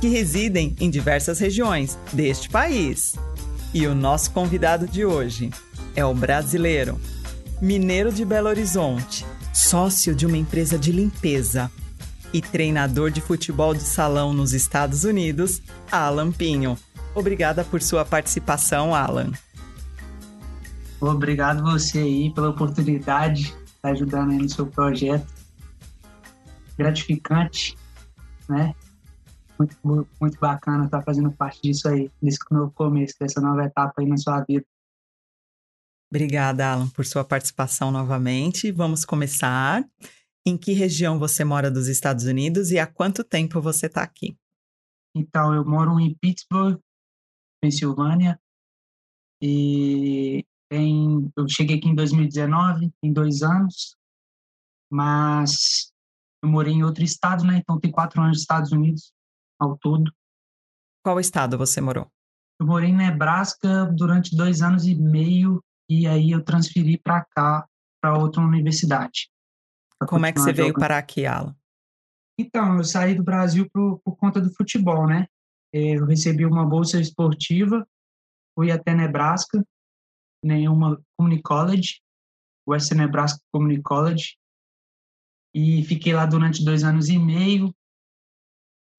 que residem em diversas regiões deste país. E o nosso convidado de hoje é o brasileiro, mineiro de Belo Horizonte, sócio de uma empresa de limpeza e treinador de futebol de salão nos Estados Unidos, Alan Pinho. Obrigada por sua participação, Alan. Obrigado você aí pela oportunidade de estar ajudando aí no seu projeto. Gratificante, né? Muito, muito bacana estar fazendo parte disso aí, desse novo começo, dessa nova etapa aí na sua vida. Obrigada, Alan, por sua participação novamente. Vamos começar. Em que região você mora dos Estados Unidos e há quanto tempo você está aqui? Então, eu moro em Pittsburgh, Pensilvânia, e tem, eu cheguei aqui em 2019, tem dois anos, mas eu morei em outro estado, né? Então tem quatro anos nos Estados Unidos ao todo. Qual estado você morou? Eu morei em Nebraska durante dois anos e meio e aí eu transferi para cá, para outra universidade. Como é que você veio parar aqui, Alan? Então, eu saí do Brasil por, por conta do futebol, né? É, eu recebi uma bolsa esportiva, fui até Nebraska, nenhuma Community College, Western Nebraska Community College, e fiquei lá durante dois anos e meio.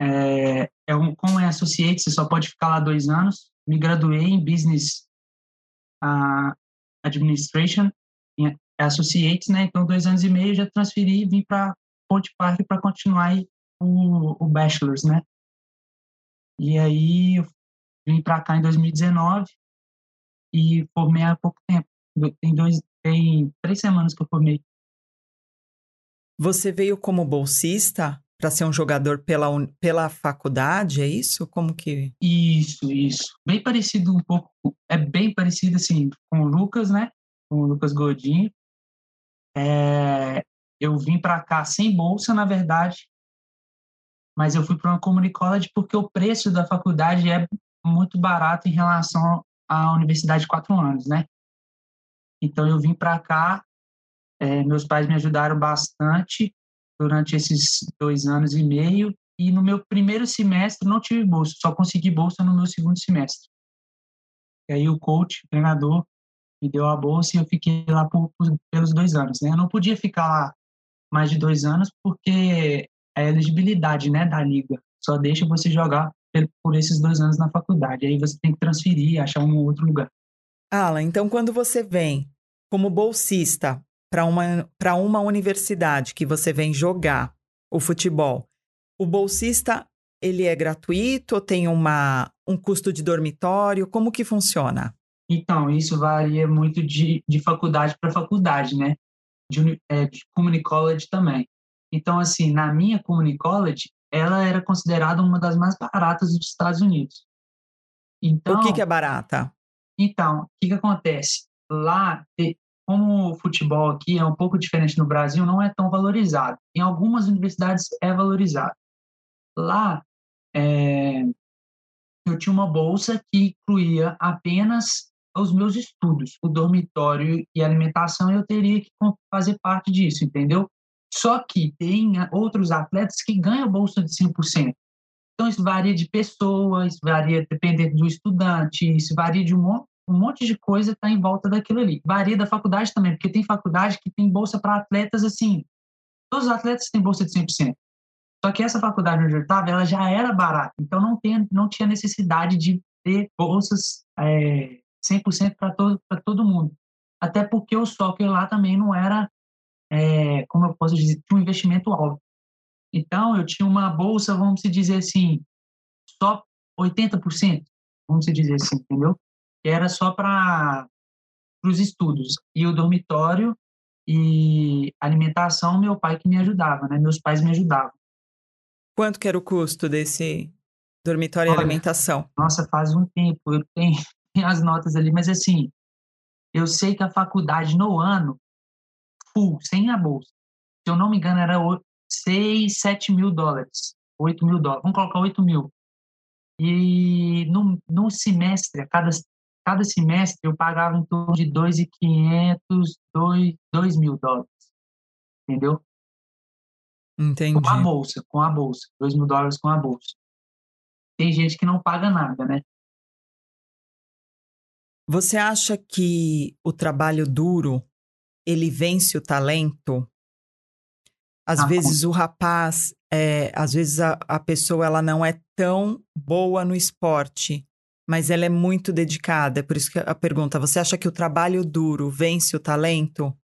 É, é um, como é associate, você só pode ficar lá dois anos. Me graduei em Business uh, Administration, em associate, né? Então, dois anos e meio já transferi e vim para Ponte Park para continuar o, o Bachelor's, né? E aí, eu vim para cá em 2019 e formei há pouco tempo. Tem, dois, tem três semanas que eu formei. Você veio como bolsista para ser um jogador pela, pela faculdade, é isso? Como que. Isso, isso. Bem parecido um pouco, é bem parecido assim com o Lucas, né? Com o Lucas Godinho. É, eu vim para cá sem bolsa, na verdade, mas eu fui para uma community college porque o preço da faculdade é muito barato em relação à universidade de quatro anos, né? Então eu vim para cá, é, meus pais me ajudaram bastante durante esses dois anos e meio e no meu primeiro semestre não tive bolsa, só consegui bolsa no meu segundo semestre. E aí o coach, o treinador, me deu a bolsa e eu fiquei lá por, por, pelos dois anos, né? Eu não podia ficar lá mais de dois anos porque a elegibilidade, né, da liga só deixa você jogar por esses dois anos na faculdade. Aí você tem que transferir, achar um outro lugar. Alan, então quando você vem como bolsista para uma, uma universidade que você vem jogar o futebol, o bolsista ele é gratuito ou tem uma, um custo de dormitório? Como que funciona? Então, isso varia muito de, de faculdade para faculdade, né? De, é, de Community College também. Então, assim, na minha Community College, ela era considerada uma das mais baratas dos Estados Unidos. Então, o que, que é barata? Então, o que, que acontece? Lá, como o futebol aqui é um pouco diferente no Brasil, não é tão valorizado. Em algumas universidades é valorizado. Lá, é, eu tinha uma bolsa que incluía apenas os meus estudos, o dormitório e alimentação, eu teria que fazer parte disso, entendeu? Só que tem outros atletas que ganham bolsa de 100%. Então, isso varia de pessoa, isso varia dependendo do estudante, isso varia de um, um monte de coisa está em volta daquilo ali. Varia da faculdade também, porque tem faculdade que tem bolsa para atletas assim. Todos os atletas têm bolsa de 100%. Só que essa faculdade onde eu estava, ela já era barata. Então, não, tem, não tinha necessidade de ter bolsas é, 100% para todo, todo mundo. Até porque o soccer lá também não era é, como eu posso dizer, um investimento alto. Então, eu tinha uma bolsa, vamos dizer assim, só 80%, vamos dizer assim, entendeu? Que era só para os estudos. E o dormitório e alimentação, meu pai que me ajudava, né? Meus pais me ajudavam. Quanto que era o custo desse Dormitório Olha, e alimentação. Nossa, faz um tempo, eu tenho, as notas ali, mas assim, eu sei que a faculdade no ano, full, sem a bolsa, se eu não me engano, era 6, 7 mil dólares. 8 mil dólares. Vamos colocar 8 mil. E no, no semestre, a cada, cada semestre, eu pagava em torno de 2,500, 2, 2 mil dólares. Entendeu? Entendi. Com a bolsa, com a bolsa. 2 mil dólares com a bolsa. Tem gente que não paga nada, né? Você acha que o trabalho duro ele vence o talento? Às ah, vezes o rapaz, é, às vezes a, a pessoa ela não é tão boa no esporte, mas ela é muito dedicada. É por isso que a pergunta: você acha que o trabalho duro vence o talento?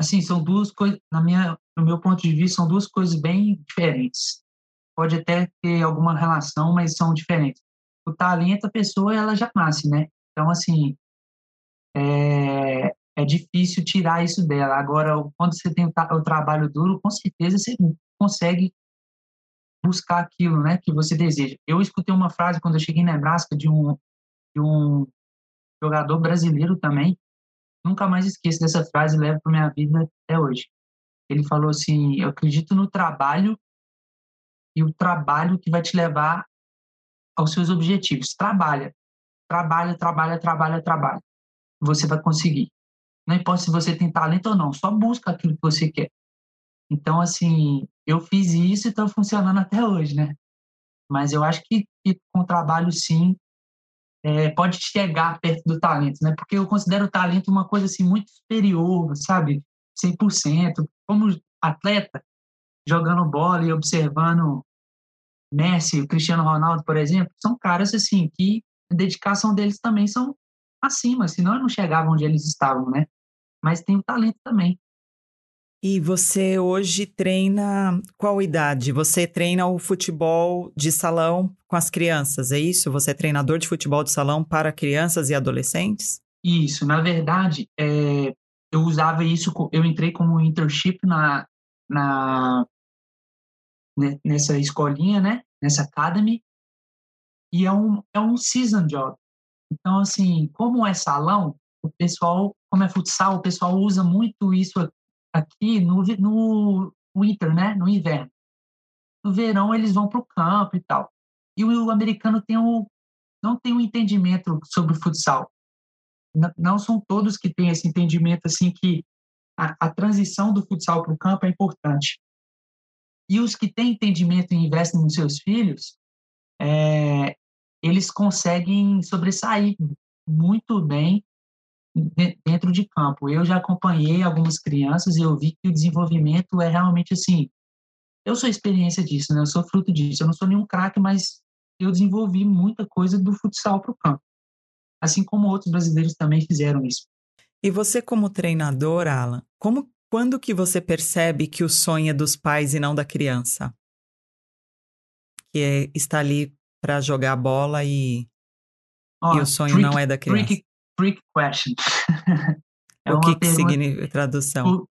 Assim, são duas coisas, na minha, no meu ponto de vista, são duas coisas bem diferentes. Pode até ter alguma relação, mas são diferentes. O talento, a pessoa, ela já nasce, né? Então, assim, é, é difícil tirar isso dela. Agora, quando você tem o, trabalho duro, com certeza você consegue buscar aquilo, né, que você deseja. Eu escutei uma frase quando eu cheguei em Nebraska de um de um jogador brasileiro também. Nunca mais esqueço dessa frase, levo para minha vida até hoje. Ele falou assim: "Eu acredito no trabalho e o trabalho que vai te levar aos seus objetivos. Trabalha, trabalha, trabalha, trabalha, trabalha. Você vai conseguir. Não importa se você tem talento ou não, só busca aquilo que você quer. Então, assim, eu fiz isso e está funcionando até hoje, né? Mas eu acho que, que com o trabalho, sim, é, pode chegar perto do talento, né? Porque eu considero o talento uma coisa, assim, muito superior, sabe? 100%. Como atleta, jogando bola e observando Messi, o Cristiano Ronaldo, por exemplo, são caras, assim, que a dedicação deles também são acima, senão não chegavam onde eles estavam, né? Mas tem o talento também. E você hoje treina qual idade? Você treina o futebol de salão com as crianças, é isso? Você é treinador de futebol de salão para crianças e adolescentes? Isso, na verdade, é, eu usava isso, eu entrei como internship na, na, nessa escolinha, né? Nessa academy, e é um, é um season job. Então, assim, como é salão, o pessoal, como é futsal, o pessoal usa muito isso aqui no, no winter, né? No inverno. No verão, eles vão para o campo e tal. E o, o americano tem um, não tem um entendimento sobre o futsal. Não são todos que têm esse entendimento, assim, que a, a transição do futsal para o campo é importante. E os que têm entendimento e investem nos seus filhos, é, eles conseguem sobressair muito bem dentro de campo. Eu já acompanhei algumas crianças e eu vi que o desenvolvimento é realmente assim. Eu sou experiência disso, né? Eu sou fruto disso. Eu não sou nenhum craque, mas eu desenvolvi muita coisa do futsal para o campo. Assim como outros brasileiros também fizeram isso. E você como treinador, Alan, como quando que você percebe que o sonho é dos pais e não da criança? Que é, está ali para jogar bola e, oh, e o sonho trick, não é da criança? Trick, trick question. é o que, que significa tradução? Por,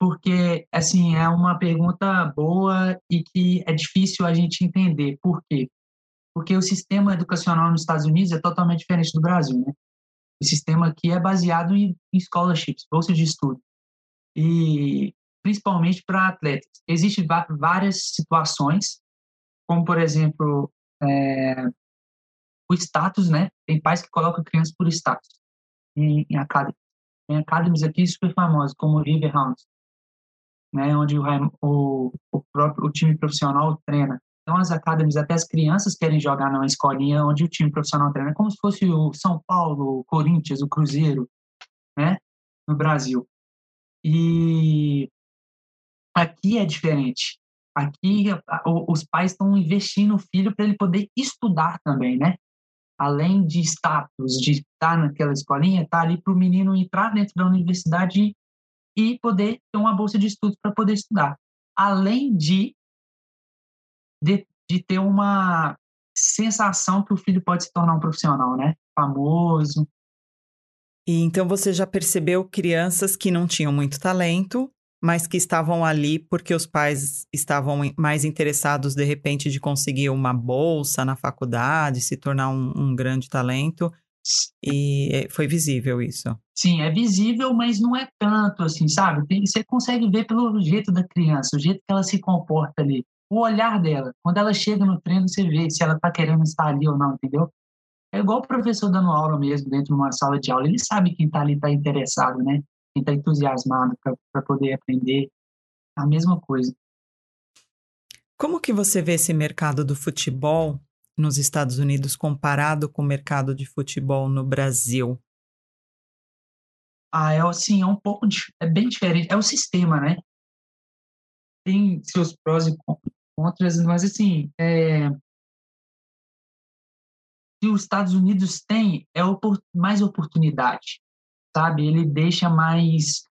porque, assim, é uma pergunta boa e que é difícil a gente entender. Por quê? Porque o sistema educacional nos Estados Unidos é totalmente diferente do Brasil, né? O sistema aqui é baseado em, em scholarships, bolsas de estudo. E principalmente para atletas. Existem várias situações, como, por exemplo, é, o status, né? Tem pais que colocam crianças por status em, em academy. Tem academies aqui super famosas, como o Riverhounds, né? Onde o, o, o próprio o time profissional treina. Então, as academies, até as crianças querem jogar numa escolinha onde o time profissional treina, como se fosse o São Paulo, o Corinthians, o Cruzeiro, né? No Brasil. E aqui é diferente. Aqui, os pais estão investindo no filho para ele poder estudar também, né? Além de status, de estar naquela escolinha, tá ali para o menino entrar dentro da universidade e poder ter uma bolsa de estudos para poder estudar. Além de, de, de ter uma sensação que o filho pode se tornar um profissional, né? Famoso. E então você já percebeu crianças que não tinham muito talento mas que estavam ali porque os pais estavam mais interessados, de repente, de conseguir uma bolsa na faculdade, se tornar um, um grande talento. E é, foi visível isso. Sim, é visível, mas não é tanto assim, sabe? Você consegue ver pelo jeito da criança, o jeito que ela se comporta ali, o olhar dela. Quando ela chega no treino, você vê se ela está querendo estar ali ou não, entendeu? É igual o professor dando aula mesmo dentro de uma sala de aula. Ele sabe quem está ali está interessado, né? Quem está entusiasmado para poder aprender. A mesma coisa. Como que você vê esse mercado do futebol nos Estados Unidos comparado com o mercado de futebol no Brasil? Ah, é assim, é um pouco, é bem diferente. É o sistema, né? Tem seus prós e contras, mas assim, é, que os Estados Unidos têm é mais oportunidade, sabe? Ele deixa mais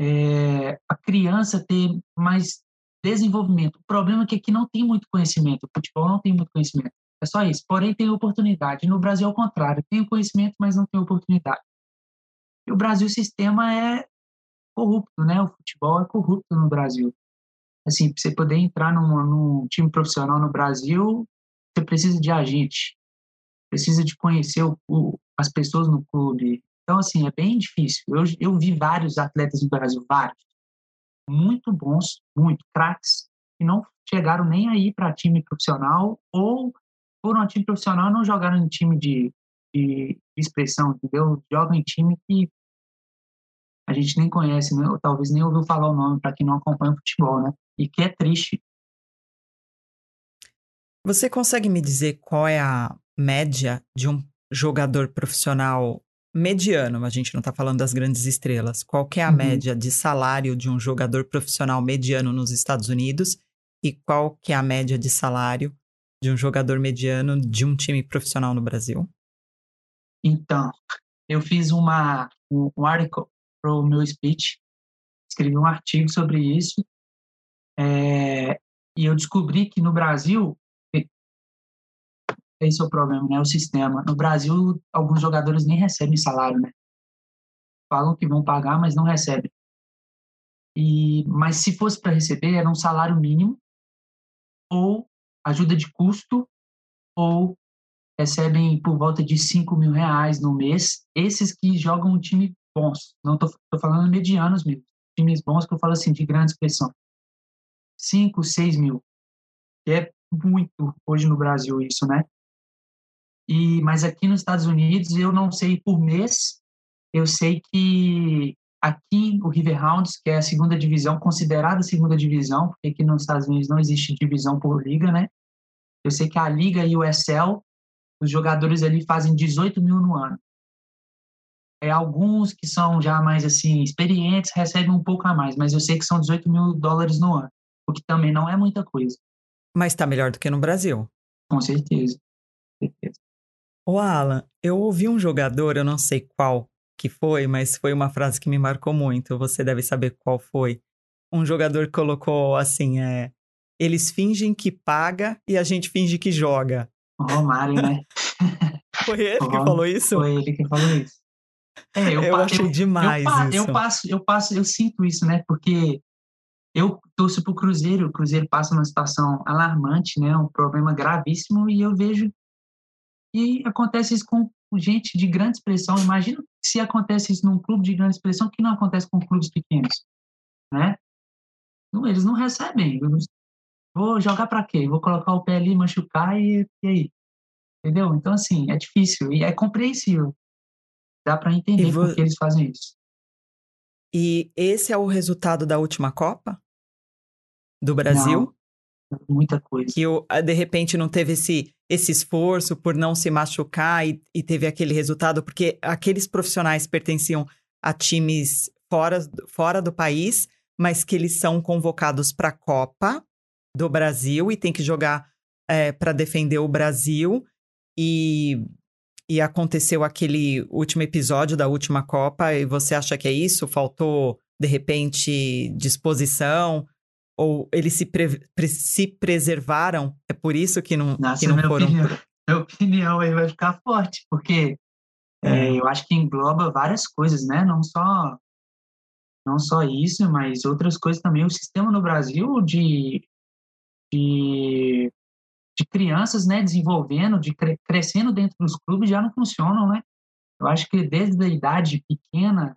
é, a criança ter mais desenvolvimento. O problema é que aqui não tem muito conhecimento, o futebol não tem muito conhecimento. É só isso. Porém, tem oportunidade. No Brasil, ao contrário, tem conhecimento, mas não tem oportunidade. E o Brasil, o sistema é corrupto, né? O futebol é corrupto no Brasil. Assim, para você poder entrar num, num time profissional no Brasil, você precisa de agente, precisa de conhecer o, o, as pessoas no clube. Então, assim, é bem difícil. Eu, eu vi vários atletas no Brasil, vários, muito bons, muito craques, que não chegaram nem aí para time profissional ou foram a time profissional não jogaram em time de, de, expressão, entendeu? Jogam em time que a gente nem conhece, né? ou talvez nem ouviu falar o nome para quem não acompanha o futebol, né? E que é triste. Você consegue me dizer qual é a média de um jogador profissional mediano? A gente não está falando das grandes estrelas. Qual é a uhum. média de salário de um jogador profissional mediano nos Estados Unidos? E qual que é a média de salário de um jogador mediano de um time profissional no Brasil? Então, eu fiz uma, um, um article para o meu speech, escrevi um artigo sobre isso, é, e eu descobri que no Brasil, esse é o problema, né? O sistema. No Brasil, alguns jogadores nem recebem salário, né? Falam que vão pagar, mas não recebem. E, mas se fosse para receber, era um salário mínimo ou ajuda de custo ou recebem por volta de 5 mil reais no mês. Esses que jogam um time bons, não estou falando medianos mesmo, times bons que eu falo assim, de grande expressão. 5, 6 mil, que é muito hoje no Brasil isso, né? E, mas aqui nos Estados Unidos eu não sei por mês, eu sei que Aqui, o Riverhounds, que é a segunda divisão, considerada a segunda divisão, porque aqui nos Estados Unidos não existe divisão por liga, né? Eu sei que a liga e o Excel, os jogadores ali fazem 18 mil no ano. É, alguns que são já mais assim experientes recebem um pouco a mais, mas eu sei que são 18 mil dólares no ano, o que também não é muita coisa. Mas está melhor do que no Brasil. Com certeza. O Alan, eu ouvi um jogador, eu não sei qual, que foi, mas foi uma frase que me marcou muito. Você deve saber qual foi. Um jogador colocou assim: é, eles fingem que paga e a gente finge que joga. O Romário, né? foi ele que falou isso? Foi ele que falou isso. É, eu, eu achei eu, demais eu, isso. Eu passo, eu passo, eu sinto isso, né? Porque eu torço pro Cruzeiro, o Cruzeiro passa numa situação alarmante, né? Um problema gravíssimo e eu vejo e acontece isso com gente de grande expressão. Imagina se acontece isso num clube de grande expressão que não acontece com clubes pequenos, né? Não, eles não recebem. Vou jogar para quê? Vou colocar o pé ali, machucar e, e aí? Entendeu? Então, assim, é difícil e é compreensível. Dá para entender por que eles fazem isso. E esse é o resultado da última Copa? Do Brasil? Não, muita coisa. Que de repente não teve esse esse esforço por não se machucar e, e teve aquele resultado, porque aqueles profissionais pertenciam a times fora, fora do país, mas que eles são convocados para a Copa do Brasil e tem que jogar é, para defender o Brasil. E, e aconteceu aquele último episódio da última Copa, e você acha que é isso? Faltou, de repente, disposição? Ou eles se, pre se preservaram? É por isso que não, Nossa, que não minha foram. Opinião, minha opinião aí vai ficar forte, porque é. É, eu acho que engloba várias coisas, né? Não só não só isso, mas outras coisas também. O sistema no Brasil de, de, de crianças, né, desenvolvendo, de cre crescendo dentro dos clubes já não funcionam, né? Eu acho que desde a idade pequena,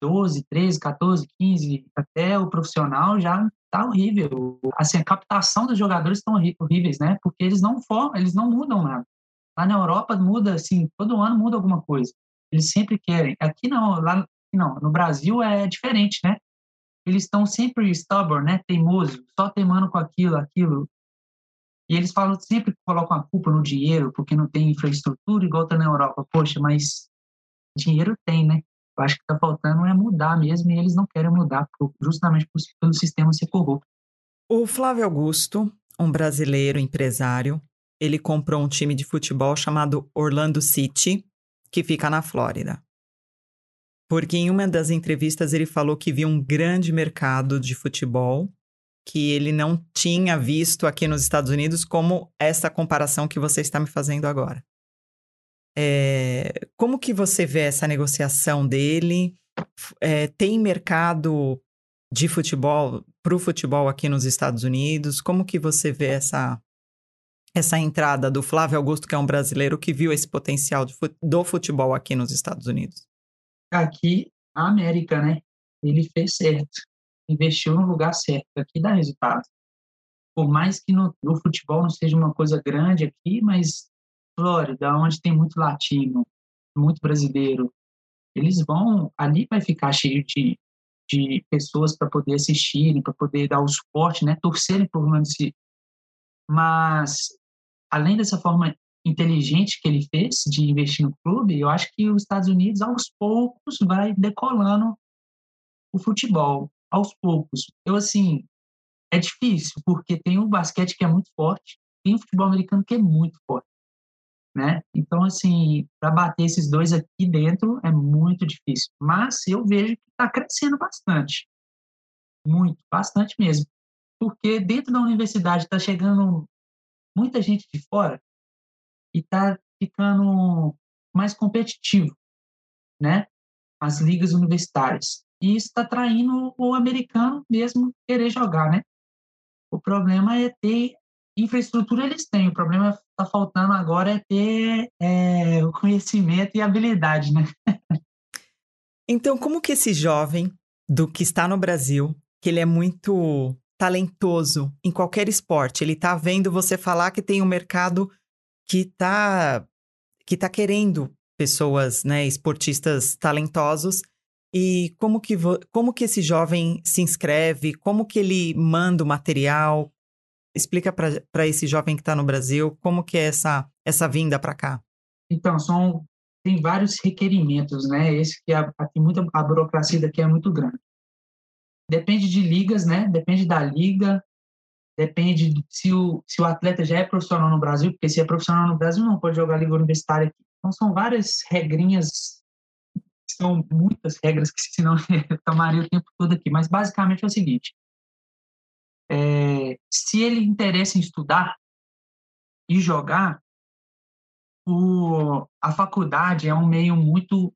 12, 13, 14, 15, até o profissional já tá horrível. Assim, a captação dos jogadores estão horríveis, né? Porque eles não formam, eles não mudam nada. Lá na Europa muda, assim, todo ano muda alguma coisa. Eles sempre querem. Aqui não, lá não. No Brasil é diferente, né? Eles estão sempre stubborn, né? Teimoso, só teimando com aquilo, aquilo. E eles falam sempre que colocam a culpa no dinheiro, porque não tem infraestrutura igual tá na Europa. Poxa, mas dinheiro tem, né? Eu acho que está faltando é mudar mesmo, e eles não querem mudar, justamente pelo sistema ser corrupto. O Flávio Augusto, um brasileiro empresário, ele comprou um time de futebol chamado Orlando City, que fica na Flórida. Porque em uma das entrevistas ele falou que viu um grande mercado de futebol que ele não tinha visto aqui nos Estados Unidos, como essa comparação que você está me fazendo agora. É, como que você vê essa negociação dele? É, tem mercado de futebol para o futebol aqui nos Estados Unidos? Como que você vê essa essa entrada do Flávio Augusto, que é um brasileiro que viu esse potencial do futebol aqui nos Estados Unidos? Aqui, a América, né? Ele fez certo, investiu no lugar certo. Aqui dá resultado. Por mais que no, no futebol não seja uma coisa grande aqui, mas Flórida, onde tem muito latino, muito brasileiro, eles vão, ali vai ficar cheio de, de pessoas para poder assistirem, para poder dar o suporte, né, torcerem por City. Mas, além dessa forma inteligente que ele fez de investir no clube, eu acho que os Estados Unidos, aos poucos, vai decolando o futebol, aos poucos. Eu, assim, é difícil, porque tem o basquete que é muito forte, tem o futebol americano que é muito forte né? Então, assim, para bater esses dois aqui dentro é muito difícil. Mas eu vejo que está crescendo bastante. Muito, bastante mesmo. Porque dentro da universidade está chegando muita gente de fora e está ficando mais competitivo, né? As ligas universitárias. E isso está traindo o americano mesmo querer jogar, né? O problema é ter infraestrutura eles têm, o problema está faltando agora é ter é, o conhecimento e habilidade, né? então, como que esse jovem do que está no Brasil, que ele é muito talentoso em qualquer esporte, ele está vendo você falar que tem um mercado que está que tá querendo pessoas, né, esportistas talentosos, e como que, como que esse jovem se inscreve, como que ele manda o material, Explica para esse jovem que está no Brasil como que é essa, essa vinda para cá. Então, são, tem vários requerimentos, né? Esse que a, a, muita, a burocracia daqui é muito grande. Depende de ligas, né? Depende da liga, depende de, se o, se o atleta já é profissional no Brasil, porque se é profissional no Brasil não pode jogar liga universitária aqui. Então, são várias regrinhas, são muitas regras que senão tomaria o tempo todo aqui. Mas, basicamente, é o seguinte, é, se ele interessa em estudar e jogar, o, a faculdade é um meio muito,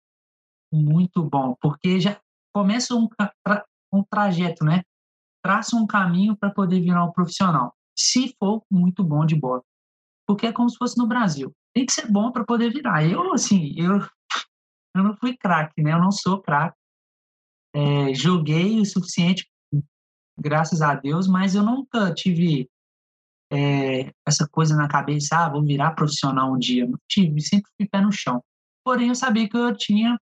muito bom, porque já começa um, um trajeto, né? Traça um caminho para poder virar um profissional, se for muito bom de bola. Porque é como se fosse no Brasil. Tem que ser bom para poder virar. Eu, assim, eu, eu não fui craque, né? Eu não sou craque. É, joguei o suficiente graças a Deus, mas eu nunca tive é, essa coisa na cabeça, ah, vou virar profissional um dia. Não tive, sempre fui pé no chão. Porém, eu sabia que eu tinha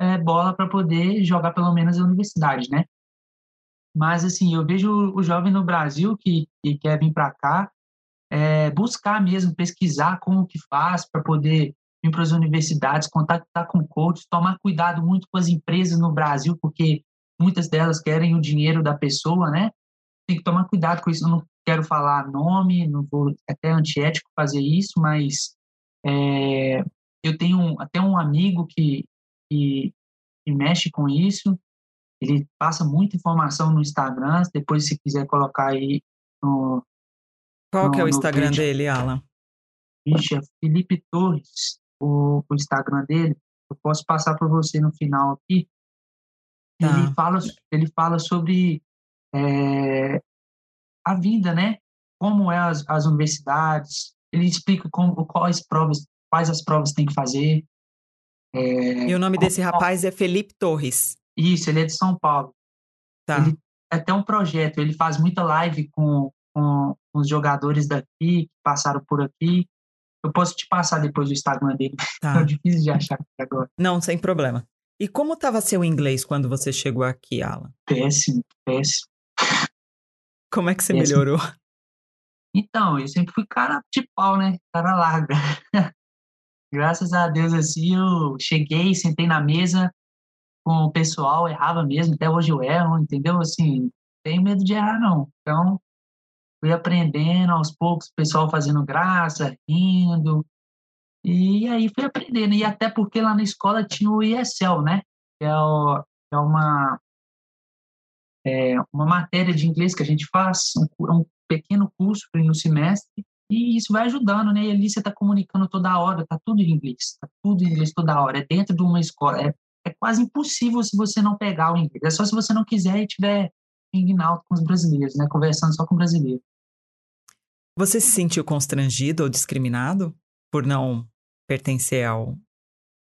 é, bola para poder jogar pelo menos na universidade, né? Mas, assim, eu vejo o jovem no Brasil que, que quer vir para cá, é, buscar mesmo, pesquisar como que faz para poder vir para as universidades, contactar com coaches, tomar cuidado muito com as empresas no Brasil, porque muitas delas querem o dinheiro da pessoa, né? Tem que tomar cuidado com isso. Eu não quero falar nome, não vou é até antiético fazer isso, mas é, eu tenho até um amigo que, que, que, mexe com isso. Ele passa muita informação no Instagram. Depois, se quiser colocar aí no. Qual no, que é o Instagram dele, Alan? Vixe, é Felipe Torres, o, o Instagram dele. Eu posso passar para você no final aqui. Tá. Ele, fala, ele fala sobre é, a vida, né? Como é as, as universidades. Ele explica como, quais provas, quais as provas tem que fazer. É, e o nome desse rapaz é Felipe Torres. Isso, ele é de São Paulo. Tá. Ele é até um projeto, ele faz muita live com, com os jogadores daqui, que passaram por aqui. Eu posso te passar depois o Instagram dele. Tá. É difícil de achar agora. Não, sem problema. E como estava seu inglês quando você chegou aqui, Alan? Péssimo, péssimo. Como é que você péssimo. melhorou? Então, eu sempre fui cara de pau, né? Cara larga. Graças a Deus, assim, eu cheguei, sentei na mesa com o pessoal, errava mesmo, até hoje eu erro, entendeu? Assim, tenho medo de errar, não. Então, fui aprendendo aos poucos, o pessoal fazendo graça, rindo, e aí fui aprendendo, e até porque lá na escola tinha o ESL, né? Que é, o, é uma, é uma matéria de inglês que a gente faz, um, um pequeno curso no semestre, e isso vai ajudando, né? E ali você está comunicando toda hora, tá tudo em inglês, tá tudo em inglês toda hora, é dentro de uma escola, é, é quase impossível se você não pegar o inglês, é só se você não quiser e tiver em alto com os brasileiros, né? Conversando só com brasileiros. Você se sentiu constrangido ou discriminado por não pertencer ao,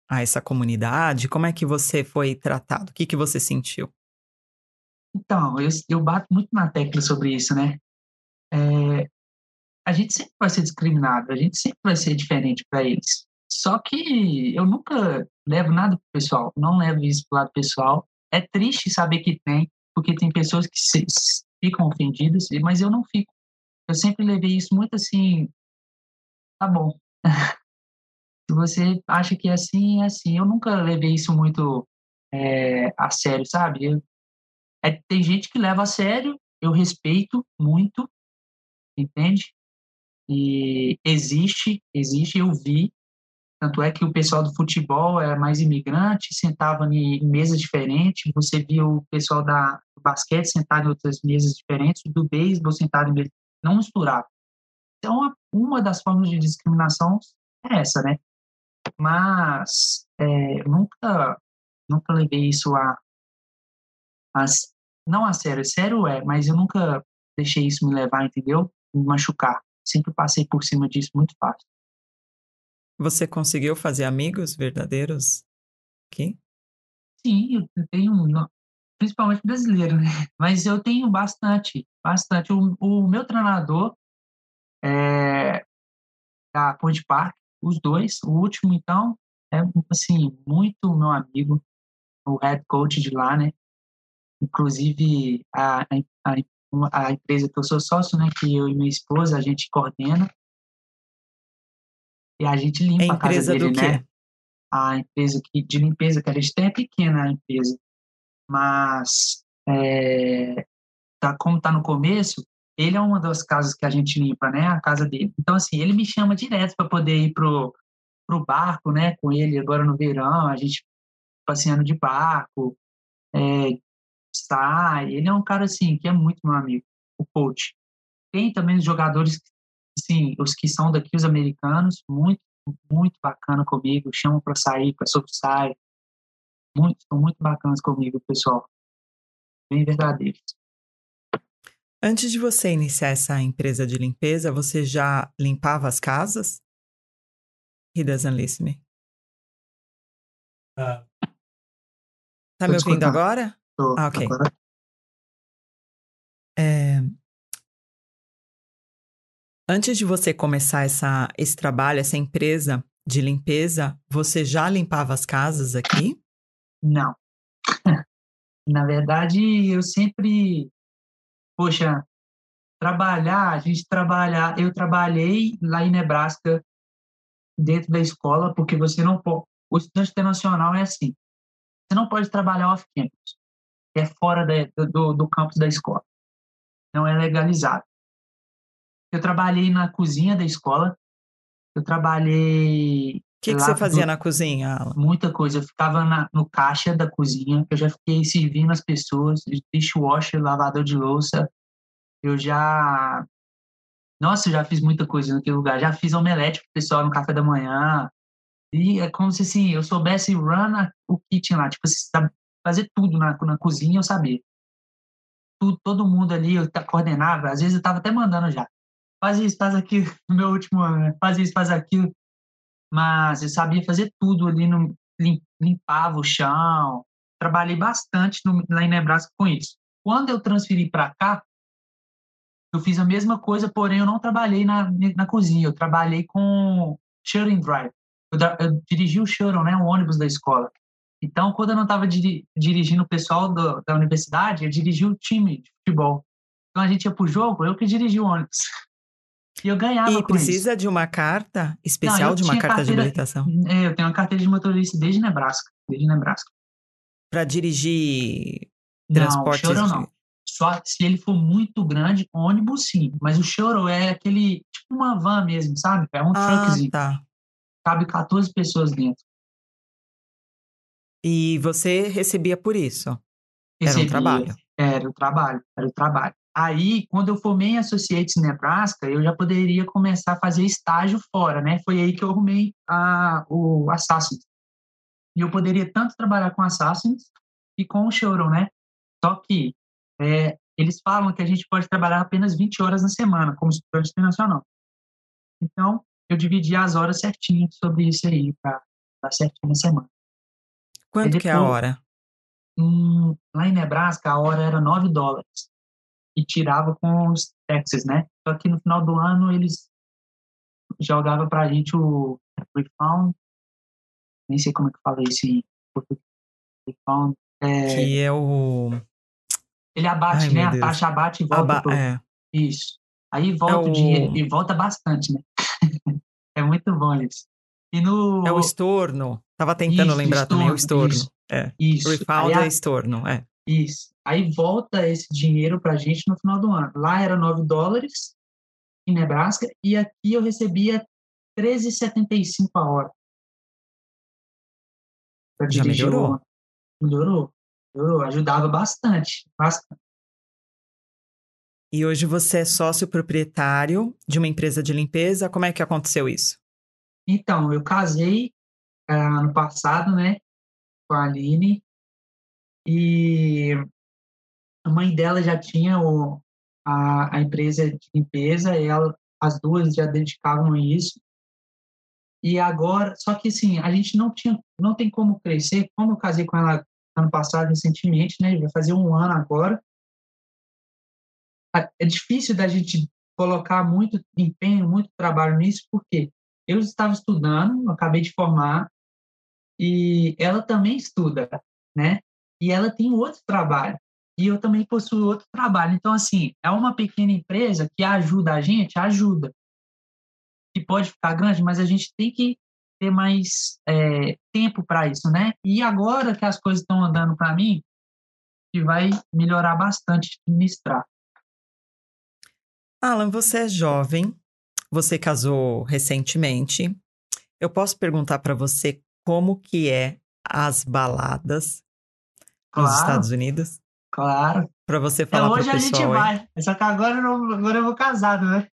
a essa comunidade? Como é que você foi tratado? O que, que você sentiu? Então, eu, eu bato muito na tecla sobre isso, né? É, a gente sempre vai ser discriminado, a gente sempre vai ser diferente para eles. Só que eu nunca levo nada pro pessoal, não levo isso pro lado pessoal. É triste saber que tem, porque tem pessoas que se, ficam ofendidas, mas eu não fico. Eu sempre levei isso muito assim, tá bom. Se você acha que é assim, é assim. Eu nunca levei isso muito é, a sério, sabe? Eu, é, tem gente que leva a sério, eu respeito muito, entende? E existe, existe, eu vi. Tanto é que o pessoal do futebol é mais imigrante, sentava em mesas diferentes. Você via o pessoal da, do basquete sentado em outras mesas diferentes, do beisebol sentado em mesas. Não misturava. Então, uma das formas de discriminação é essa, né? mas é, nunca nunca levei isso a, a não a sério, sério é, mas eu nunca deixei isso me levar, entendeu? Me machucar. Sempre passei por cima disso muito fácil. Você conseguiu fazer amigos verdadeiros aqui? Sim, eu tenho, principalmente brasileiro, né? Mas eu tenho bastante, bastante. O, o meu treinador é da Ponte Park, os dois. O último, então, é, assim, muito meu amigo, o head coach de lá, né? Inclusive, a, a, a empresa que eu sou sócio, né? Que eu e minha esposa, a gente coordena. E a gente limpa a, a casa dele, né? A empresa que, de limpeza que a gente tem é pequena a empresa. Mas, é, tá, como tá no começo, ele é uma das casas que a gente limpa, né? A casa dele. Então, assim, ele me chama direto para poder ir pro, pro barco, né? Com ele agora no verão, a gente passeando de barco, é, sai. Ele é um cara, assim, que é muito meu amigo, o coach. Tem também os jogadores, assim, os que são daqui, os americanos, muito, muito bacana comigo, chamam para sair, para sai. Muito, são muito bacanas comigo, pessoal. Bem verdadeiros. Antes de você iniciar essa empresa de limpeza, você já limpava as casas? He doesn't listen me. Uh, tá me ouvindo agora? Tô, ah, ok. Agora. É... Antes de você começar essa, esse trabalho, essa empresa de limpeza, você já limpava as casas aqui? Não. Na verdade, eu sempre poxa, trabalhar, a gente trabalhar, eu trabalhei lá em Nebraska dentro da escola, porque você não pode, o estudante internacional é assim, você não pode trabalhar off-campus, é fora da, do, do campus da escola, não é legalizado. Eu trabalhei na cozinha da escola, eu trabalhei... O que, que você fazia na cozinha, Alan? Muita coisa. Eu ficava na, no caixa da cozinha, eu já fiquei servindo as pessoas, dishwasher, lavador de louça. Eu já nossa, eu já fiz muita coisa naquele lugar. Já fiz omelete pro pessoal no café da manhã. E é como se assim, eu soubesse run a, o kitchen lá. Tipo, assim, fazer tudo na, na cozinha, eu sabia. Tudo, todo mundo ali, eu coordenava, às vezes eu estava até mandando já. Faz isso, faz aquilo, no meu último ano, né? faz isso, faz aquilo. Mas eu sabia fazer tudo ali, no, limpava o chão. Trabalhei bastante no, lá em Nebraska com isso. Quando eu transferi para cá, eu fiz a mesma coisa, porém eu não trabalhei na, na cozinha, eu trabalhei com shuttle drive. Eu, eu dirigi o shuttle, né, o ônibus da escola. Então, quando eu não estava diri dirigindo o pessoal do, da universidade, eu dirigi o time de futebol. Então, a gente ia para o jogo, eu que dirigi o ônibus. E eu ganhava E precisa isso. de uma carta especial, não, de uma carta carteira, de habilitação? É, eu tenho uma carteira de motorista desde Nebraska. Desde Nebraska. Para dirigir transporte? Não, não. Só se ele for muito grande, ônibus sim. Mas o choro é aquele, tipo uma van mesmo, sabe? É um ah, truckzinho. Tá. Cabe 14 pessoas dentro. E você recebia por isso? Recebia, era um trabalho? Era o trabalho, era o trabalho. Aí, quando eu formei em Associates Nebraska, eu já poderia começar a fazer estágio fora, né? Foi aí que eu arrumei a, o Assassins. E eu poderia tanto trabalhar com Assassins e com o Showroom, né? Só que é, eles falam que a gente pode trabalhar apenas 20 horas na semana, como estudante internacional. Então, eu dividi as horas certinho sobre isso aí, para dar certinho na semana. Quanto depois, que é a hora? Hum, lá em Nebraska, a hora era 9 dólares. E tirava com os taxes, né? Só que no final do ano, eles jogavam para a gente o refund. Nem sei como é que fala isso em português. Refund. É, que é o ele abate, Ai, né? A taxa abate e volta. Aba pro... é. Isso. Aí volta é o... dinheiro. E volta bastante, né? é muito bom isso. E no... É o estorno. Tava tentando isso, lembrar estorno, também o estorno. Isso. É. Isso. Refund é estorno, é. Isso. Aí volta esse dinheiro pra gente no final do ano. Lá era 9 dólares em Nebraska e aqui eu recebia 13,75 a hora. Já melhorou. Melhorou. Eu ajudava bastante, bastante. E hoje você é sócio proprietário de uma empresa de limpeza. Como é que aconteceu isso? Então, eu casei uh, ano passado, né, com a Aline, e a mãe dela já tinha o, a, a empresa de limpeza, e ela, as duas já dedicavam isso. E agora, só que assim, a gente não tinha, não tem como crescer. Como eu casei com ela ano passado, recentemente, né? Vai fazer um ano agora. É difícil da gente colocar muito empenho, muito trabalho nisso, porque eu estava estudando, acabei de formar, e ela também estuda, né? E ela tem outro trabalho, e eu também possuo outro trabalho. Então, assim, é uma pequena empresa que ajuda a gente, ajuda. Que pode ficar grande, mas a gente tem que ter mais é, tempo para isso, né? E agora que as coisas estão andando para mim, que vai melhorar bastante administrar. Alan, você é jovem, você casou recentemente. Eu posso perguntar para você como que é as baladas claro, nos Estados Unidos? Claro. Para você falar para o pessoal. Hoje a gente vai. Só que agora eu, não, agora eu vou casado, né?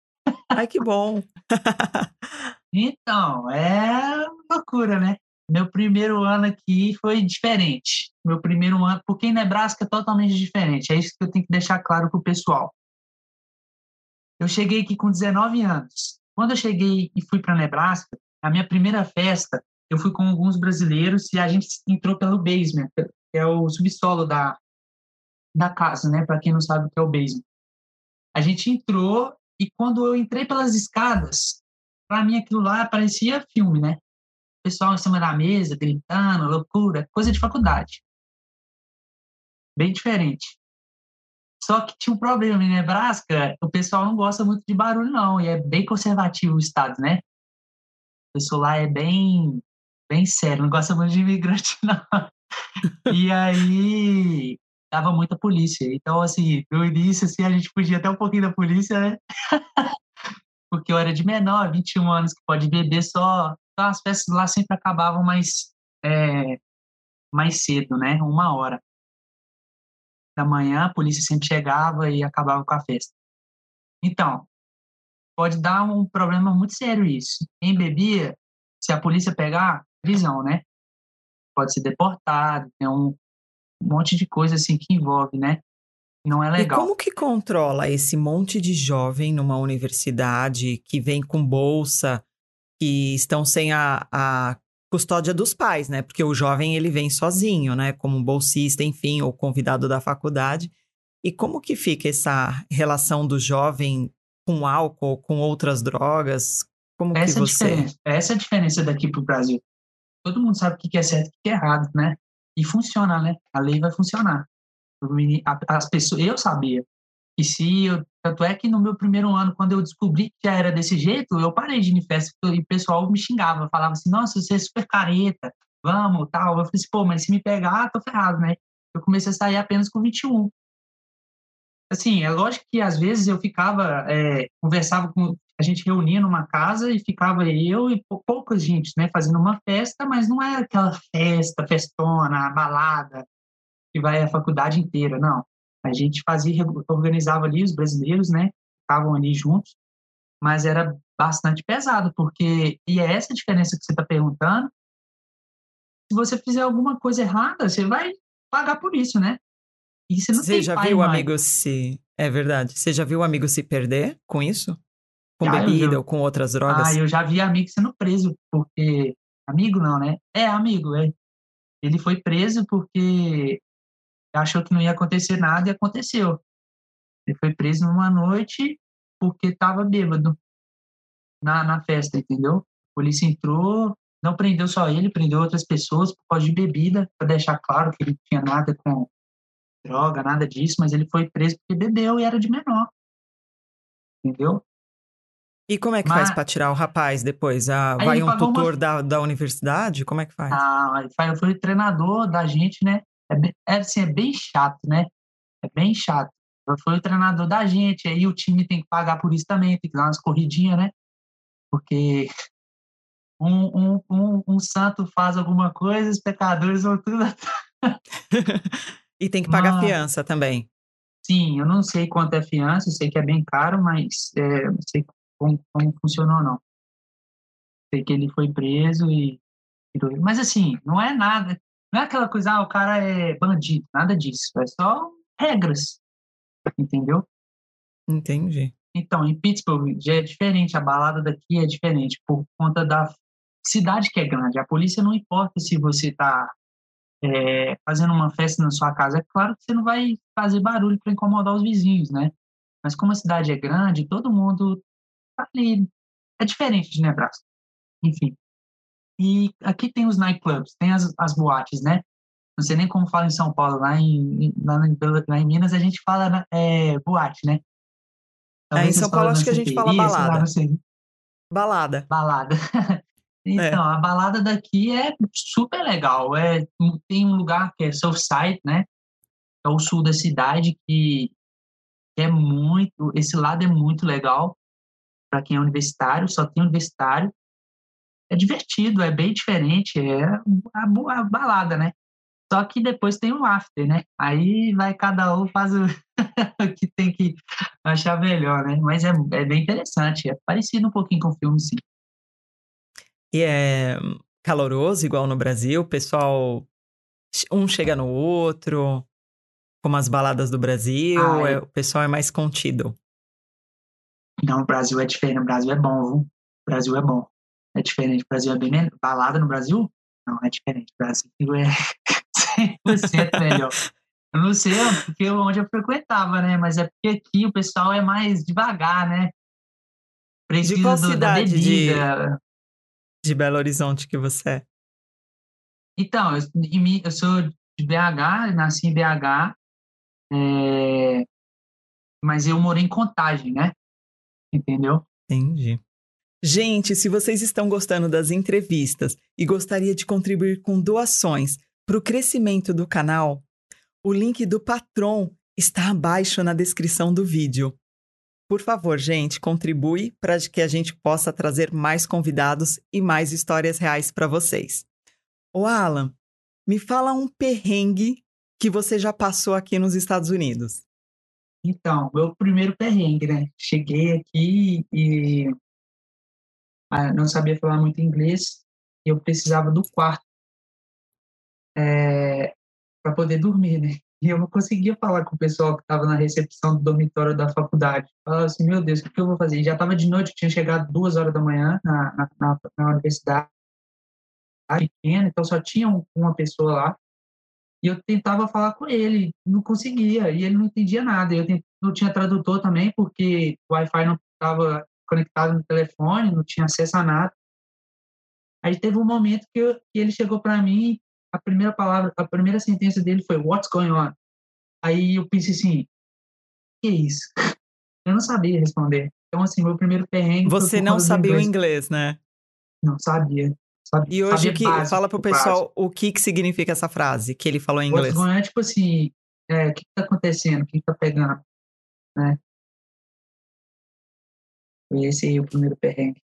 Ai, que bom. Então, é loucura, né? Meu primeiro ano aqui foi diferente. Meu primeiro ano, porque em Nebraska é totalmente diferente. É isso que eu tenho que deixar claro para o pessoal. Eu cheguei aqui com 19 anos. Quando eu cheguei e fui para Nebraska, a minha primeira festa, eu fui com alguns brasileiros e a gente entrou pelo basement, que é o subsolo da, da casa, né? Para quem não sabe o que é o basement. A gente entrou e quando eu entrei pelas escadas, para mim aquilo lá parecia filme, né? Pessoal em cima da mesa, gritando, loucura, coisa de faculdade. Bem diferente. Só que tinha um problema em Nebraska, o pessoal não gosta muito de barulho, não, e é bem conservativo o estado, né? O pessoal lá é bem, bem sério, não gosta muito de imigrante, não. E aí, dava muita polícia. Então, assim, no início, assim, a gente podia até um pouquinho da polícia, né? porque eu era de menor, 21 anos, que pode beber só. Então as festas lá sempre acabavam mais, é, mais cedo, né? Uma hora da manhã, a polícia sempre chegava e acabava com a festa. Então, pode dar um problema muito sério isso. Quem bebia, se a polícia pegar, prisão, né? Pode ser deportado, tem um, um monte de coisa assim que envolve, né? Não é legal. E como que controla esse monte de jovem numa universidade que vem com bolsa, que estão sem a, a custódia dos pais, né? Porque o jovem ele vem sozinho, né? Como bolsista, enfim, ou convidado da faculdade. E como que fica essa relação do jovem com álcool, com outras drogas? Como essa que você... Essa é a diferença daqui para o Brasil. Todo mundo sabe o que é certo e o que é errado, né? E funciona, né? A lei vai funcionar. As pessoas, eu sabia que se eu, tanto é que no meu primeiro ano, quando eu descobri que já era desse jeito, eu parei de ir em festa e o pessoal me xingava, falava assim, nossa, você é super careta, vamos, tal. Eu falei assim, pô, mas se me pegar, tô ferrado, né? Eu comecei a sair apenas com 21. Assim, é lógico que às vezes eu ficava, é, conversava com, a gente reunia numa casa e ficava eu e pouca gente, né, fazendo uma festa, mas não é aquela festa, festona, balada, que vai a faculdade inteira, não. A gente fazia, organizava ali os brasileiros, né, estavam ali juntos, mas era bastante pesado, porque, e é essa a diferença que você está perguntando, se você fizer alguma coisa errada, você vai pagar por isso, né? E você não você já viu o amigo se... É verdade. Você já viu o amigo se perder com isso? Com ah, bebida já... ou com outras drogas? Ah, eu já vi amigo sendo preso, porque... Amigo não, né? É, amigo, é. Ele foi preso porque achou que não ia acontecer nada e aconteceu. Ele foi preso numa noite porque estava bêbado na, na festa, entendeu? A polícia entrou, não prendeu só ele, prendeu outras pessoas por causa de bebida, para deixar claro que ele não tinha nada com droga, nada disso, mas ele foi preso porque bebeu e era de menor. Entendeu? E como é que mas... faz para tirar o rapaz depois? Ah, vai um tutor uma... da, da universidade? Como é que faz? Ah, foi o treinador da gente, né? É, bem, é, assim, é bem chato, né? É bem chato. Foi o treinador da gente, aí o time tem que pagar por isso também, tem que dar umas corridinhas, né? Porque um, um, um, um santo faz alguma coisa, os pecadores vão tudo. e tem que pagar mas, fiança também. Sim, eu não sei quanto é fiança, eu sei que é bem caro, mas é, não sei como, como funcionou, não. Sei que ele foi preso e. Mas assim, não é nada. Não é aquela coisa, ah, o cara é bandido, nada disso. É só regras, entendeu? Entendi. Então, em Pittsburgh já é diferente, a balada daqui é diferente, por conta da cidade que é grande. A polícia não importa se você está é, fazendo uma festa na sua casa. É claro que você não vai fazer barulho para incomodar os vizinhos, né? Mas como a cidade é grande, todo mundo ali. É diferente de Nebraska. Enfim. E aqui tem os nightclubs, tem as, as boates, né? Não sei nem como fala em São Paulo, lá em, lá em, lá em Minas a gente fala né, é, boate, né? é, em São Paulo acho que a gente fala balada. Balada. Balada. então, é. a balada daqui é super legal. É, tem um lugar que é Southside, né? É o sul da cidade que é muito, esse lado é muito legal para quem é universitário, só tem universitário é divertido, é bem diferente, é a, a balada, né? Só que depois tem o after, né? Aí vai cada um faz o, que tem que achar melhor, né? Mas é, é bem interessante, é parecido um pouquinho com o filme, sim. E é caloroso, igual no Brasil, o pessoal um chega no outro, como as baladas do Brasil, ah, é... É, o pessoal é mais contido. Não, o Brasil é diferente, o Brasil é bom, viu? O Brasil é bom é diferente. O Brasil é bem melhor. Balada no Brasil? Não, é diferente. O Brasil é 100% melhor. Eu não sei porque onde eu frequentava, né? Mas é porque aqui o pessoal é mais devagar, né? Precisa de qual do, cidade de, de Belo Horizonte que você é? Então, eu, eu sou de BH, nasci em BH, é, mas eu morei em Contagem, né? Entendeu? Entendi. Gente, se vocês estão gostando das entrevistas e gostaria de contribuir com doações para o crescimento do canal, o link do Patron está abaixo na descrição do vídeo. Por favor, gente, contribui para que a gente possa trazer mais convidados e mais histórias reais para vocês. O Alan, me fala um perrengue que você já passou aqui nos Estados Unidos. Então, meu primeiro perrengue, né? Cheguei aqui e não sabia falar muito inglês e eu precisava do quarto. É, para poder dormir, né? E eu não conseguia falar com o pessoal que estava na recepção do dormitório da faculdade. Falava assim, meu Deus, o que eu vou fazer? E já estava de noite, tinha chegado duas horas da manhã na, na, na, na universidade pequena, então só tinha uma pessoa lá. E eu tentava falar com ele, não conseguia, e ele não entendia nada. Eu não tinha tradutor também, porque o Wi-Fi não estava conectado no telefone, não tinha acesso a nada. Aí teve um momento que, eu, que ele chegou para mim, a primeira palavra, a primeira sentença dele foi What's going on? Aí eu pensei assim, que isso? Eu não sabia responder. Então, assim, meu primeiro perrengue. Você não sabia o inglês, né? Não sabia. Sabia e hoje que básico, fala pro pessoal básico. o que, que significa essa frase que ele falou em inglês. On é tipo assim, é, o que, que tá acontecendo? O que, que tá pegando? Né? Foi esse aí o primeiro perrengue.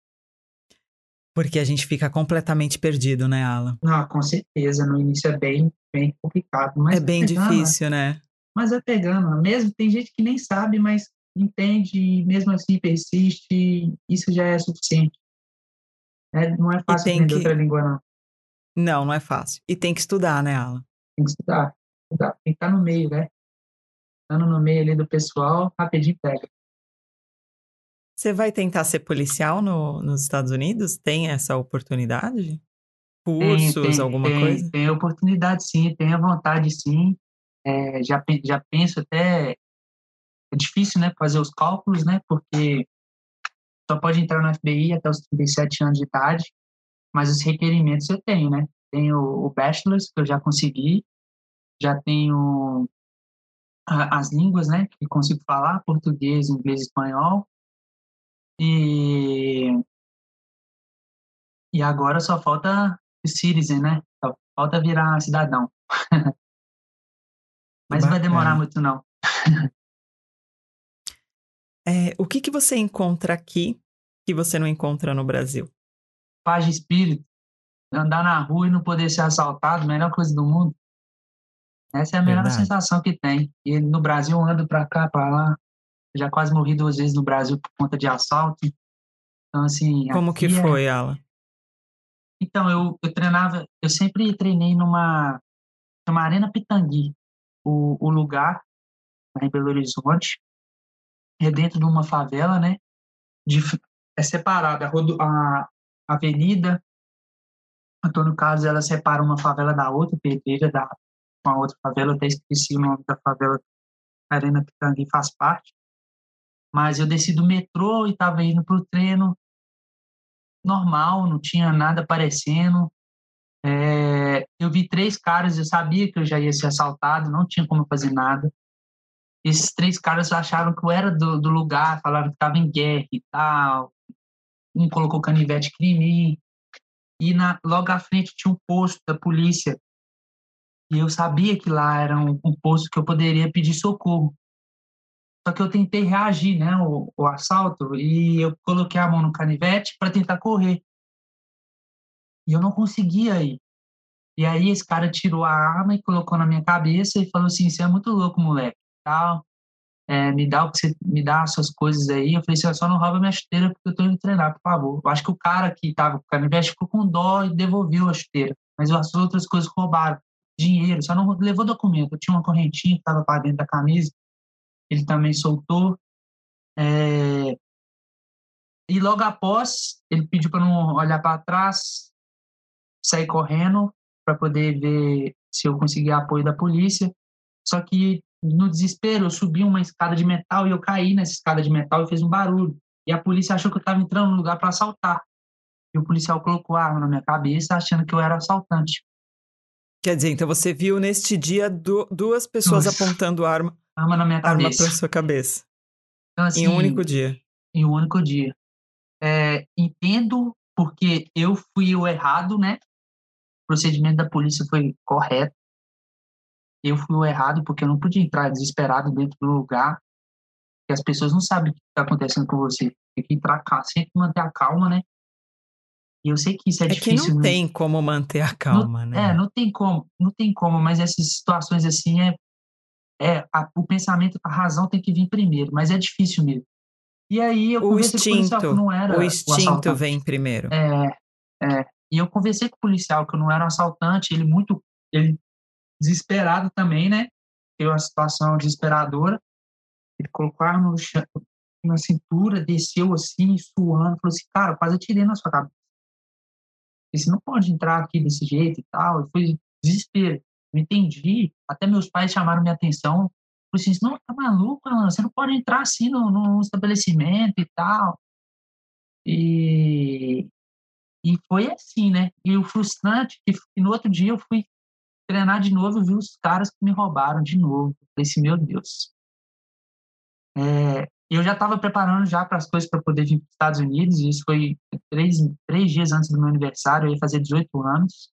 Porque a gente fica completamente perdido, né, Alan? Ah, com certeza. No início é bem, bem complicado. Mas é bem pegando, difícil, né? Mas é pegando. Mesmo tem gente que nem sabe, mas entende e mesmo assim persiste. Isso já é suficiente. É, não é fácil aprender que... outra língua, não. Não, não é fácil. E tem que estudar, né, Alan? Tem que estudar. estudar. Tem que estar no meio, né? Estando no meio ali do pessoal, rapidinho pega. Você vai tentar ser policial no, nos Estados Unidos? Tem essa oportunidade? Cursos, tem, tem, alguma tem, coisa? Tem oportunidade, sim. Tem a vontade, sim. É, já, já penso até... É difícil, né? Fazer os cálculos, né? Porque só pode entrar no FBI até os 37 anos de idade. Mas os requerimentos eu tenho, né? Tenho o Bachelor's, que eu já consegui. Já tenho as línguas, né? Que consigo falar, português, inglês, espanhol e, e agora só falta citizen, né? Só falta virar cidadão. Mas não vai demorar muito, não. é, o que, que você encontra aqui que você não encontra no Brasil? Paz de espírito. Andar na rua e não poder ser assaltado, melhor coisa do mundo. Essa é a melhor Verdade. sensação que tem. E no Brasil eu ando para cá, para lá, já quase morri duas vezes no Brasil por conta de assalto. Então, assim. Como que é foi, é... Ala? Então, eu, eu treinava, eu sempre treinei numa, numa Arena Pitangui, o, o lugar, em Belo Horizonte, é dentro de uma favela, né? De, é separada, a, a avenida Antônio Carlos, ela separa uma favela da outra, Pedreira da, com a outra favela, até esqueci o nome da favela, Arena Pitangui faz parte mas eu desci do metrô e estava indo para o treino normal, não tinha nada aparecendo. É, eu vi três caras, eu sabia que eu já ia ser assaltado, não tinha como fazer nada. Esses três caras acharam que eu era do, do lugar, falaram que estava em guerra e tal. Um colocou canivete em mim. E na, logo à frente tinha um posto da polícia. E eu sabia que lá era um, um posto que eu poderia pedir socorro. Só que eu tentei reagir, né, o, o assalto, e eu coloquei a mão no canivete para tentar correr. E eu não conseguia ir. E aí esse cara tirou a arma e colocou na minha cabeça e falou assim: "Você é muito louco, moleque". Tal. É, me dá o que você me dá as suas coisas aí. Eu falei assim: "Só não rouba minha chuteira porque eu tô indo treinar, por favor". Eu acho que o cara que tava com o canivete ficou com dó e devolveu a chuteira, mas as outras coisas roubaram dinheiro, só não levou documento. Eu tinha uma correntinha que estava para dentro da camisa ele também soltou. É... E logo após, ele pediu para não olhar para trás, sair correndo para poder ver se eu conseguia apoio da polícia. Só que no desespero, eu subi uma escada de metal e eu caí nessa escada de metal e fez um barulho. E a polícia achou que eu estava entrando no lugar para assaltar. E o policial colocou a arma na minha cabeça, achando que eu era assaltante. Quer dizer, então você viu neste dia duas pessoas Nossa. apontando arma arma na minha cabeça. Arma sua cabeça. Então, assim, em um único dia. Em um único dia. É, entendo porque eu fui o errado, né? O procedimento da polícia foi correto. Eu fui o errado porque eu não podia entrar desesperado dentro do lugar. Que as pessoas não sabem o que está acontecendo com você. Tem que entrar, sempre manter a calma, né? E eu sei que isso é, é difícil. Que não tem como manter a calma, não, né? É, não tem como, não tem como, mas essas situações assim é é a, o pensamento, a razão tem que vir primeiro, mas é difícil mesmo. E aí eu o instinto, com o policial que não era o instinto o vem primeiro. É, é, e eu conversei com o policial que eu não era um assaltante, ele muito, ele desesperado também, né? Teve uma situação desesperadora. Ele colocou a arma no chão, na cintura, desceu assim, suando, falou assim, cara, quase atirei na sua cabeça. Você não pode entrar aqui desse jeito e tal. Foi desespero. Eu entendi. Até meus pais chamaram minha atenção. Falei assim, não, tá maluco, Alan? Você não pode entrar assim no, no estabelecimento e tal. E, e foi assim, né? E o frustrante é que no outro dia eu fui treinar de novo e vi os caras que me roubaram de novo. Eu falei assim, meu Deus. É, eu já estava preparando já para as coisas para poder vir para os Estados Unidos, e isso foi três, três dias antes do meu aniversário, eu ia fazer 18 anos.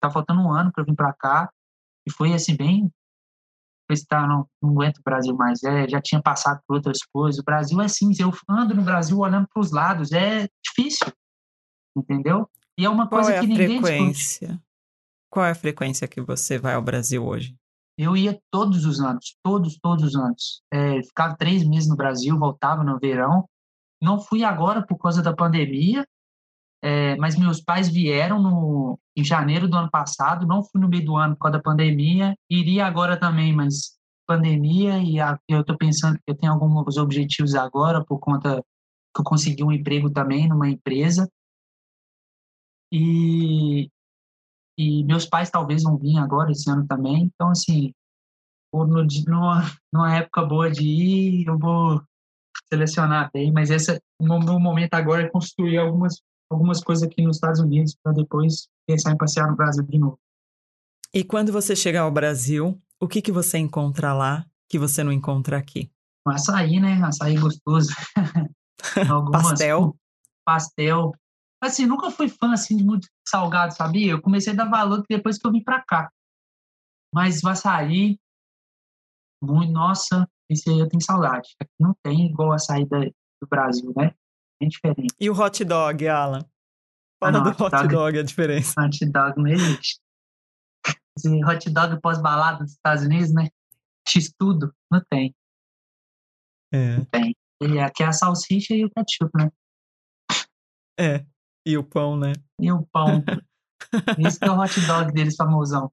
Tá faltando um ano para eu vir para cá, e foi assim, bem. Falei, tá, não, não aguento o Brasil mais, é, já tinha passado por outras coisas. O Brasil é assim, eu ando no Brasil olhando para os lados, é difícil, entendeu? E é uma Qual coisa é que ninguém frequência? discute. Qual é a frequência que você vai ao Brasil hoje? Eu ia todos os anos, todos, todos os anos. É, ficava três meses no Brasil, voltava no verão. Não fui agora por causa da pandemia, é, mas meus pais vieram no, em janeiro do ano passado. Não fui no meio do ano por causa da pandemia. Iria agora também, mas pandemia e a, eu estou pensando que eu tenho alguns objetivos agora por conta que eu consegui um emprego também numa empresa. E, e meus pais talvez vão vir agora esse ano também. Então, assim, por no, numa, numa época boa de ir, eu vou selecionar bem. Mas esse, o meu momento agora é construir algumas, algumas coisas aqui nos Estados Unidos para depois pensar em passear no Brasil de novo. E quando você chegar ao Brasil, o que, que você encontra lá que você não encontra aqui? Um açaí, né? Açaí gostoso. Algumas, Pastel. Pastel. Assim, nunca fui fã assim, de muito salgado, sabia? Eu comecei a dar valor depois que eu vim para cá. Mas açaí, muito, nossa, esse aí eu tenho saudade. Aqui não tem igual açaí da, do Brasil, né? É diferente. E o hot dog, Alan? Ah, Fala não, do hot hot dog- dog, a diferença. Hot dog não existe. Esse hot dog pós-balada dos Estados Unidos, né? X tudo, não tem. É. Não tem. E aqui é a salsicha e o ketchup, né? É. E o pão, né? E o pão. Isso que é o hot dog deles famosão.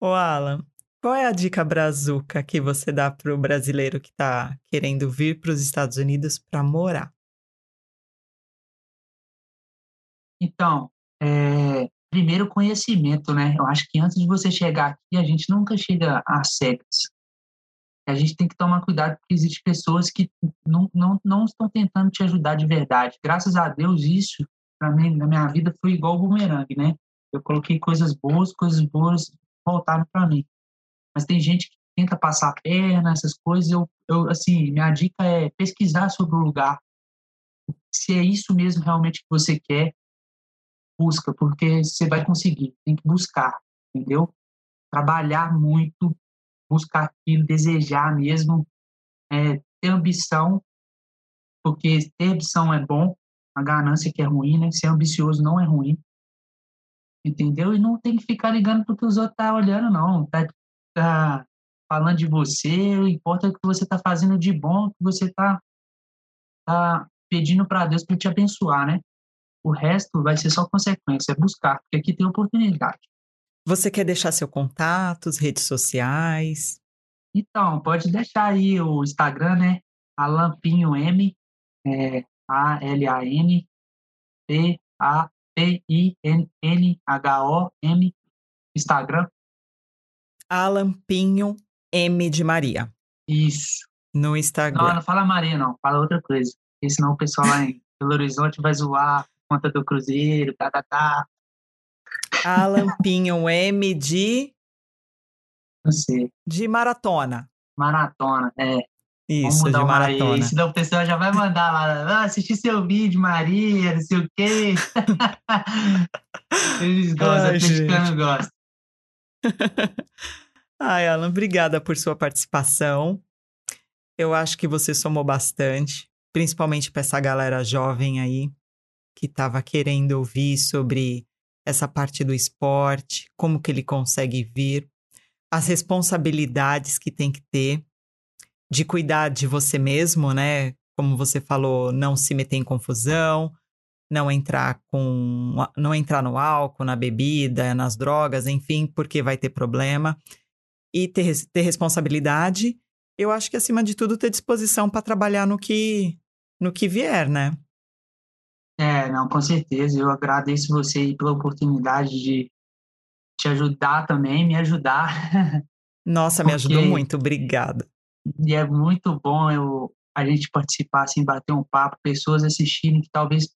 Ô, Alan, qual é a dica brazuca que você dá pro brasileiro que tá querendo vir para os Estados Unidos para morar? Então, é, primeiro conhecimento, né? Eu acho que antes de você chegar aqui, a gente nunca chega às cegas. A gente tem que tomar cuidado porque existem pessoas que não, não, não estão tentando te ajudar de verdade. Graças a Deus, isso, para mim, na minha vida, foi igual o bumerangue, né? Eu coloquei coisas boas, coisas boas voltaram para mim. Mas tem gente que tenta passar a perna, essas coisas. Eu, eu, assim, minha dica é pesquisar sobre o lugar. Se é isso mesmo realmente que você quer, busca, porque você vai conseguir. Tem que buscar, entendeu? Trabalhar muito, buscar aquilo, desejar mesmo, é, ter ambição, porque ter ambição é bom, a ganância que é ruim, né? Ser ambicioso não é ruim, entendeu? E não tem que ficar ligando para que os outros tá olhando, não. Tá, tá falando de você, o importa é o que você está fazendo de bom, que você está tá pedindo para Deus para te abençoar, né? O resto vai ser só consequência, é buscar, porque aqui tem oportunidade. Você quer deixar seu contato, as redes sociais? Então, pode deixar aí o Instagram, né? Alampinho M, é, A-L-A-N, P-A-P-I-N-N-H-O-M, Instagram. Alan Pinho M de Maria, Isso. no Não, Instagram. não fala Maria, não. Fala outra coisa. Porque senão o pessoal lá em Belo Horizonte vai zoar conta do Cruzeiro, tá, tá, tá. Alan Pinho M de, Não sei. de maratona. Maratona, é. Isso, Vamos de uma aí, maratona. senão o pessoal já vai mandar lá, ah, assistir seu vídeo, Maria, não sei o quê. Eles gostam, Ai, atleticano gosta. Ai, Alan, obrigada por sua participação. Eu acho que você somou bastante, principalmente para essa galera jovem aí que estava querendo ouvir sobre essa parte do esporte, como que ele consegue vir, as responsabilidades que tem que ter de cuidar de você mesmo, né? Como você falou, não se meter em confusão, não entrar com não entrar no álcool, na bebida, nas drogas, enfim, porque vai ter problema e ter, ter responsabilidade. Eu acho que acima de tudo ter disposição para trabalhar no que no que vier, né? É, não, com certeza. Eu agradeço você pela oportunidade de te ajudar também, me ajudar. Nossa, me ajudou muito, obrigada. E é muito bom eu, a gente participar, assim, bater um papo, pessoas assistirem que talvez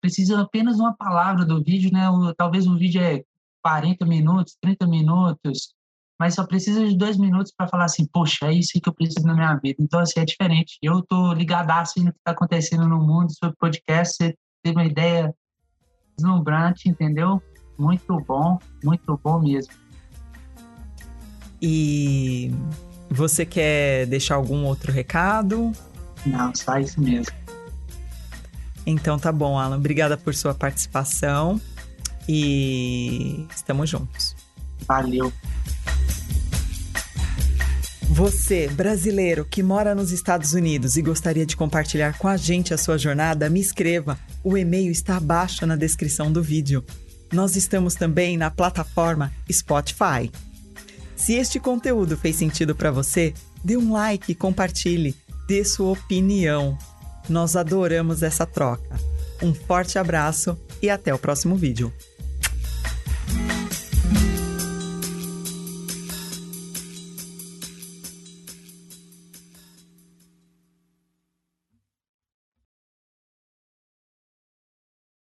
precisam apenas uma palavra do vídeo, né? Ou, talvez o vídeo é 40 minutos, 30 minutos, mas só precisa de dois minutos para falar assim, poxa, é isso que eu preciso na minha vida. Então, assim, é diferente. Eu tô ligadaço no que está acontecendo no mundo sobre podcast, você teve uma ideia deslumbrante, entendeu? Muito bom, muito bom mesmo. E você quer deixar algum outro recado? Não, só isso mesmo. Então tá bom, Alan. Obrigada por sua participação e estamos juntos. Valeu. Você, brasileiro que mora nos Estados Unidos e gostaria de compartilhar com a gente a sua jornada, me escreva. O e-mail está abaixo na descrição do vídeo. Nós estamos também na plataforma Spotify. Se este conteúdo fez sentido para você, dê um like e compartilhe. Dê sua opinião. Nós adoramos essa troca. Um forte abraço e até o próximo vídeo.